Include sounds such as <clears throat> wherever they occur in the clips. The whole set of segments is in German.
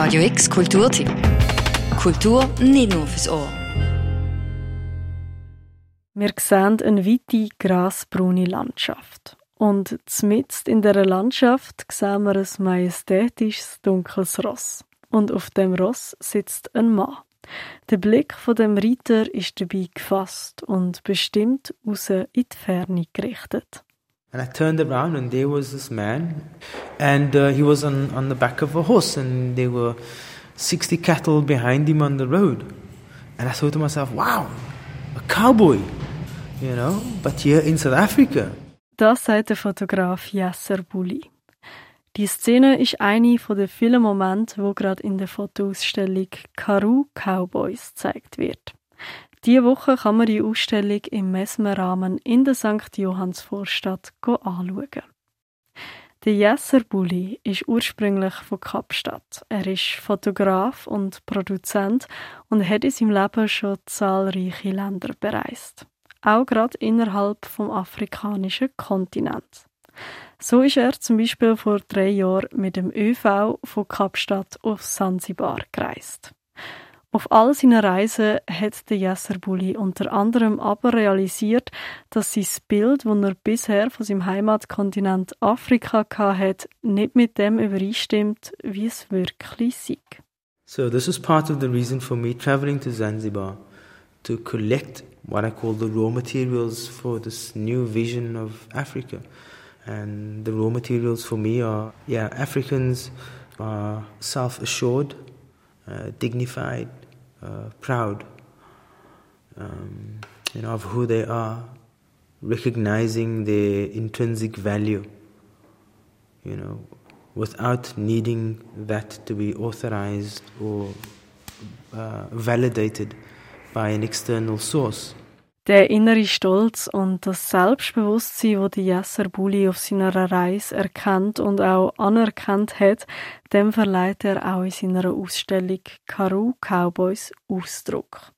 Radio X Kulturtipp. Kultur nicht nur fürs Ohr. Wir sehen eine weite, grasbraune Landschaft. Und mitten in dieser Landschaft sehen wir ein majestätisches, dunkles Ross. Und auf dem Ross sitzt ein Mann. Der Blick von dem Reiter ist dabei gefasst und bestimmt raus in die Ferne gerichtet. And I turned around and there was this man and uh, he was on, on the back of a horse and there were 60 cattle behind him on the road. And I thought to myself, wow, a cowboy, you know, but here in South Africa. Das sagt der Fotograf Yasser Bulli. Die Szene ist eine von den vielen Momente, wo gerade in der Fotoausstellung Karoo Cowboys gezeigt wird. Diese Woche kann man die Ausstellung im Mesmerrahmen in der St. Johannsvorstadt anschauen. Der Jesser Bulli ist ursprünglich von Kapstadt. Er ist Fotograf und Produzent und hat in seinem Leben schon zahlreiche Länder bereist. Auch gerade innerhalb vom afrikanischen Kontinent. So ist er zum Beispiel vor drei Jahren mit dem ÖV von Kapstadt auf Sansibar gereist. Auf all seinen Reisen hat der Jesserbulli unter anderem aber realisiert, dass sein Bild, das er bisher von seinem Heimatkontinent Afrika hatte, nicht mit dem übereinstimmt, wie es wirklich sei. So this is part of the reason for me traveling to Zanzibar to collect what I call the raw materials for this new vision of Africa. And the raw materials for me are, yeah, Africans are self assured, uh, dignified, uh, proud um, you know, of who they are, recognizing their intrinsic value, you know, without needing that to be authorized or uh, validated by an external source. Der innere Stolz und das Selbstbewusstsein, das die Jesser Bulli auf seiner Reise erkannt und auch anerkannt hat, dem verleiht er auch in seiner Ausstellung Karoo Cowboys Ausdruck.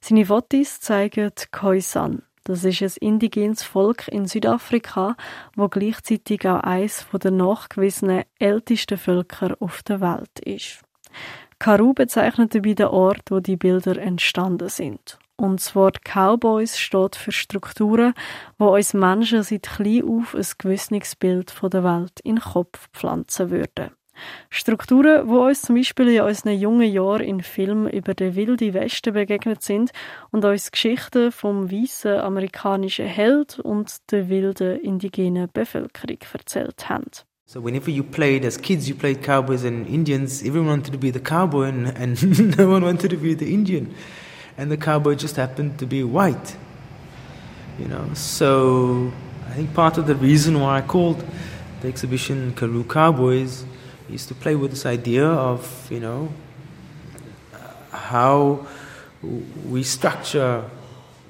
Seine Fotos zeigen Khoisan. Das ist ein indigenes Volk in Südafrika, wo gleichzeitig auch eines der nachgewiesenen ältesten Völker auf der Welt ist. Karoo bezeichnet dabei den Ort, wo die Bilder entstanden sind. Und das Wort Cowboys steht für Strukturen, wo uns Menschen seit klein auf ein gewisses Bild der Welt in den Kopf pflanzen würden. Strukturen, wo uns zum Beispiel in unseren jungen Jahren in Filmen über den wilden Westen begegnet sind und uns Geschichten vom weißen amerikanischen Held und der wilden indigenen Bevölkerung erzählt haben. So whenever you played as kids, you played cowboys and Indians. Everyone wanted to be the cowboy, and, and <laughs> no one wanted to be the Indian. And the cowboy just happened to be white. You know, so I think part of the reason why I called the exhibition Karoo Cowboys is to play with this idea of, you know, how we structure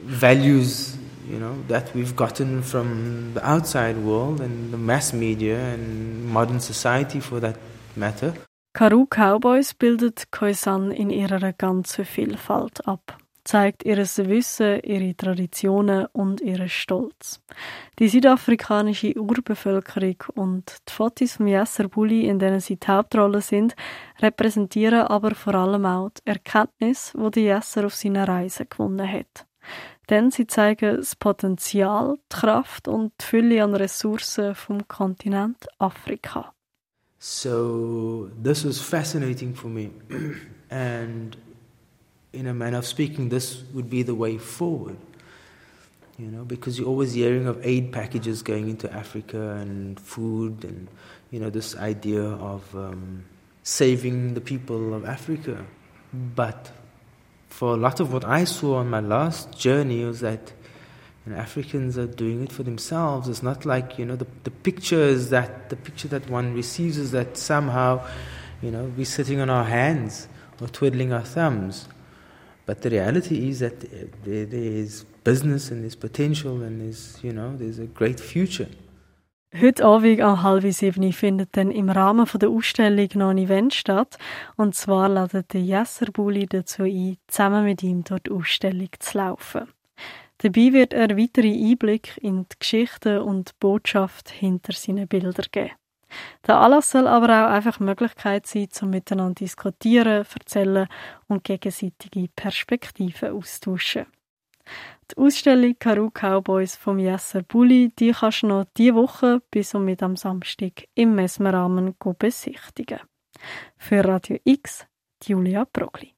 values, you know, that we've gotten from the outside world and the mass media and modern society for that matter. Karoo Cowboys bildet Khoisan in ihrer ganzen Vielfalt ab, zeigt ihr Wissen, ihre Traditionen und ihren Stolz. Die südafrikanische Urbevölkerung und die Fotos von Yasser Bulli, in denen sie die Hauptrolle sind, repräsentieren aber vor allem auch die Erkenntnis, die die Yasser auf seiner Reise gewonnen hat. Denn sie zeigen das Potenzial, die Kraft und die Fülle an Ressourcen vom Kontinent Afrika. So this was fascinating for me. <clears throat> and in a manner of speaking, this would be the way forward. You know, because you're always hearing of aid packages going into Africa and food and, you know, this idea of um, saving the people of Africa. But for a lot of what I saw on my last journey was that and Africans are doing it for themselves. It's not like you know the the picture that the picture that one receives is that somehow, you know, we're sitting on our hands or twiddling our thumbs. But the reality is that there, there is business and there's potential and there's you know there's a great future. Heute Abend um halb sieben findet dann im Rahmen der Ausstellung noch ein Event statt. Und zwar ladet der Jesser Bulli dazu ein, zusammen mit ihm dort die Ausstellung zu laufen. Dabei wird er weitere Einblick in die Geschichte und die Botschaft hinter seinen Bildern geben. Der Anlass soll aber auch einfach Möglichkeit sein, zum miteinander diskutieren, erzählen und gegenseitige Perspektiven austauschen. Die Ausstellung Karu Cowboys vom Jesser Bulli, die kannst du noch diese Woche bis und mit am Samstag im Messmerrahmen besichtigen. Für Radio X, Julia Progli.